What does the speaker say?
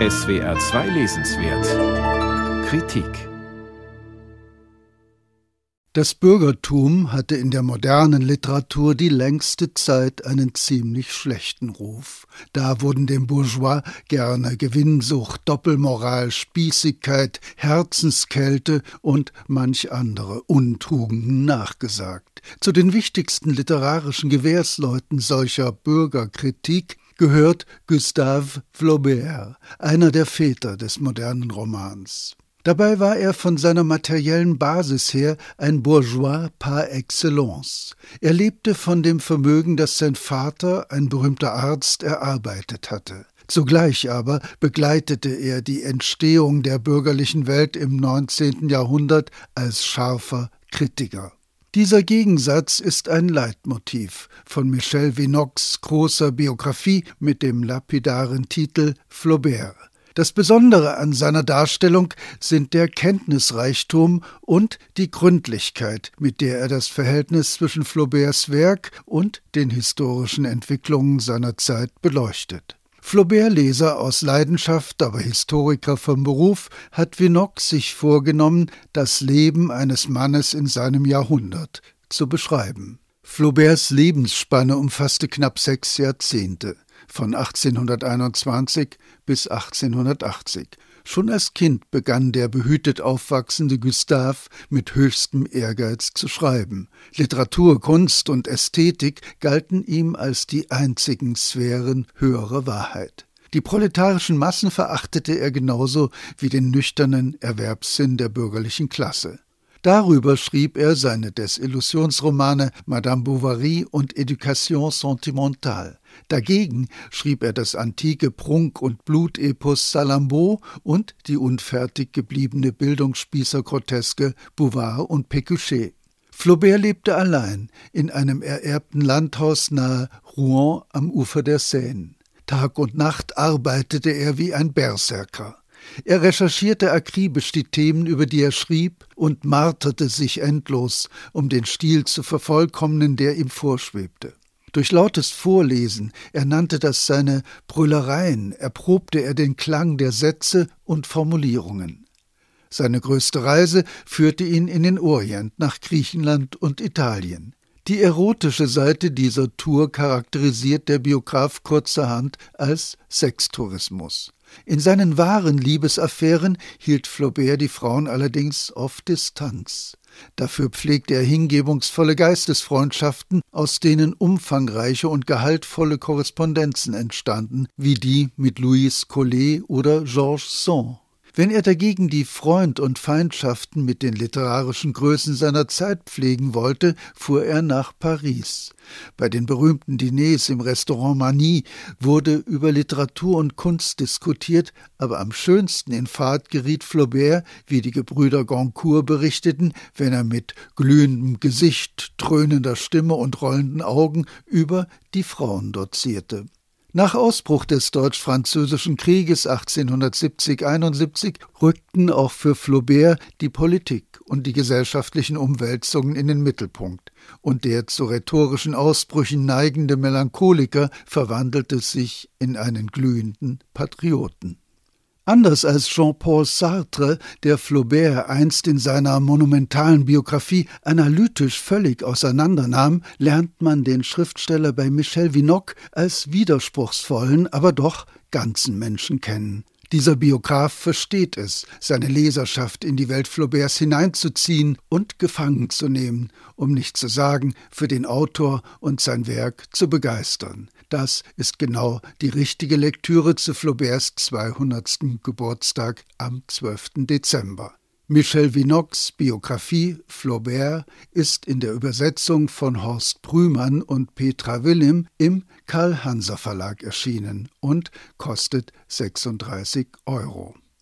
SWR 2 Lesenswert Kritik Das Bürgertum hatte in der modernen Literatur die längste Zeit einen ziemlich schlechten Ruf. Da wurden dem Bourgeois gerne Gewinnsucht, Doppelmoral, Spießigkeit, Herzenskälte und manch andere Untugenden nachgesagt. Zu den wichtigsten literarischen Gewährsleuten solcher Bürgerkritik gehört Gustave Flaubert, einer der Väter des modernen Romans. Dabei war er von seiner materiellen Basis her ein Bourgeois par excellence. Er lebte von dem Vermögen, das sein Vater, ein berühmter Arzt, erarbeitet hatte. Zugleich aber begleitete er die Entstehung der bürgerlichen Welt im 19. Jahrhundert als scharfer Kritiker. Dieser Gegensatz ist ein Leitmotiv von Michel Vinox großer Biografie mit dem lapidaren Titel Flaubert. Das Besondere an seiner Darstellung sind der Kenntnisreichtum und die Gründlichkeit, mit der er das Verhältnis zwischen Flauberts Werk und den historischen Entwicklungen seiner Zeit beleuchtet. Flaubert-Leser aus Leidenschaft, aber Historiker vom Beruf, hat Vinox sich vorgenommen, das Leben eines Mannes in seinem Jahrhundert zu beschreiben. Flauberts Lebensspanne umfasste knapp sechs Jahrzehnte von 1821 bis 1880. Schon als Kind begann der behütet aufwachsende Gustave mit höchstem Ehrgeiz zu schreiben. Literatur, Kunst und Ästhetik galten ihm als die einzigen Sphären höherer Wahrheit. Die proletarischen Massen verachtete er genauso wie den nüchternen Erwerbssinn der bürgerlichen Klasse. Darüber schrieb er seine Desillusionsromane Madame Bovary und Education sentimentale. Dagegen schrieb er das antike Prunk- und Blutepos Salammbô und die unfertig gebliebene Bildungsspießergroteske Bouvard und Pécuchet. Flaubert lebte allein in einem ererbten Landhaus nahe Rouen am Ufer der Seine. Tag und Nacht arbeitete er wie ein Berserker. Er recherchierte akribisch die Themen, über die er schrieb, und marterte sich endlos, um den Stil zu vervollkommnen, der ihm vorschwebte. Durch lautes Vorlesen, er nannte das seine Brüllereien, erprobte er den Klang der Sätze und Formulierungen. Seine größte Reise führte ihn in den Orient, nach Griechenland und Italien. Die erotische Seite dieser Tour charakterisiert der Biograf kurzerhand als Sextourismus. In seinen wahren Liebesaffären hielt Flaubert die Frauen allerdings auf Distanz. Dafür pflegte er hingebungsvolle Geistesfreundschaften, aus denen umfangreiche und gehaltvolle Korrespondenzen entstanden, wie die mit Louise Collet oder Georges Sand. Wenn er dagegen die Freund- und Feindschaften mit den literarischen Größen seiner Zeit pflegen wollte, fuhr er nach Paris. Bei den berühmten Diners im Restaurant Mani wurde über Literatur und Kunst diskutiert, aber am schönsten in Fahrt geriet Flaubert, wie die Gebrüder Goncourt berichteten, wenn er mit glühendem Gesicht, dröhnender Stimme und rollenden Augen über die Frauen dozierte. Nach Ausbruch des Deutsch-Französischen Krieges 1870-71 rückten auch für Flaubert die Politik und die gesellschaftlichen Umwälzungen in den Mittelpunkt, und der zu rhetorischen Ausbrüchen neigende Melancholiker verwandelte sich in einen glühenden Patrioten. Anders als Jean-Paul Sartre, der Flaubert einst in seiner monumentalen Biografie analytisch völlig auseinandernahm, lernt man den Schriftsteller bei Michel Vinoc als widerspruchsvollen, aber doch ganzen Menschen kennen. Dieser Biograf versteht es, seine Leserschaft in die Welt Flauberts hineinzuziehen und gefangen zu nehmen, um nicht zu sagen, für den Autor und sein Werk zu begeistern. Das ist genau die richtige Lektüre zu Flauberts 200. Geburtstag am 12. Dezember. Michel Vinox Biografie Flaubert ist in der Übersetzung von Horst Brümann und Petra Willim im Karl Hanser Verlag erschienen und kostet 36 Euro.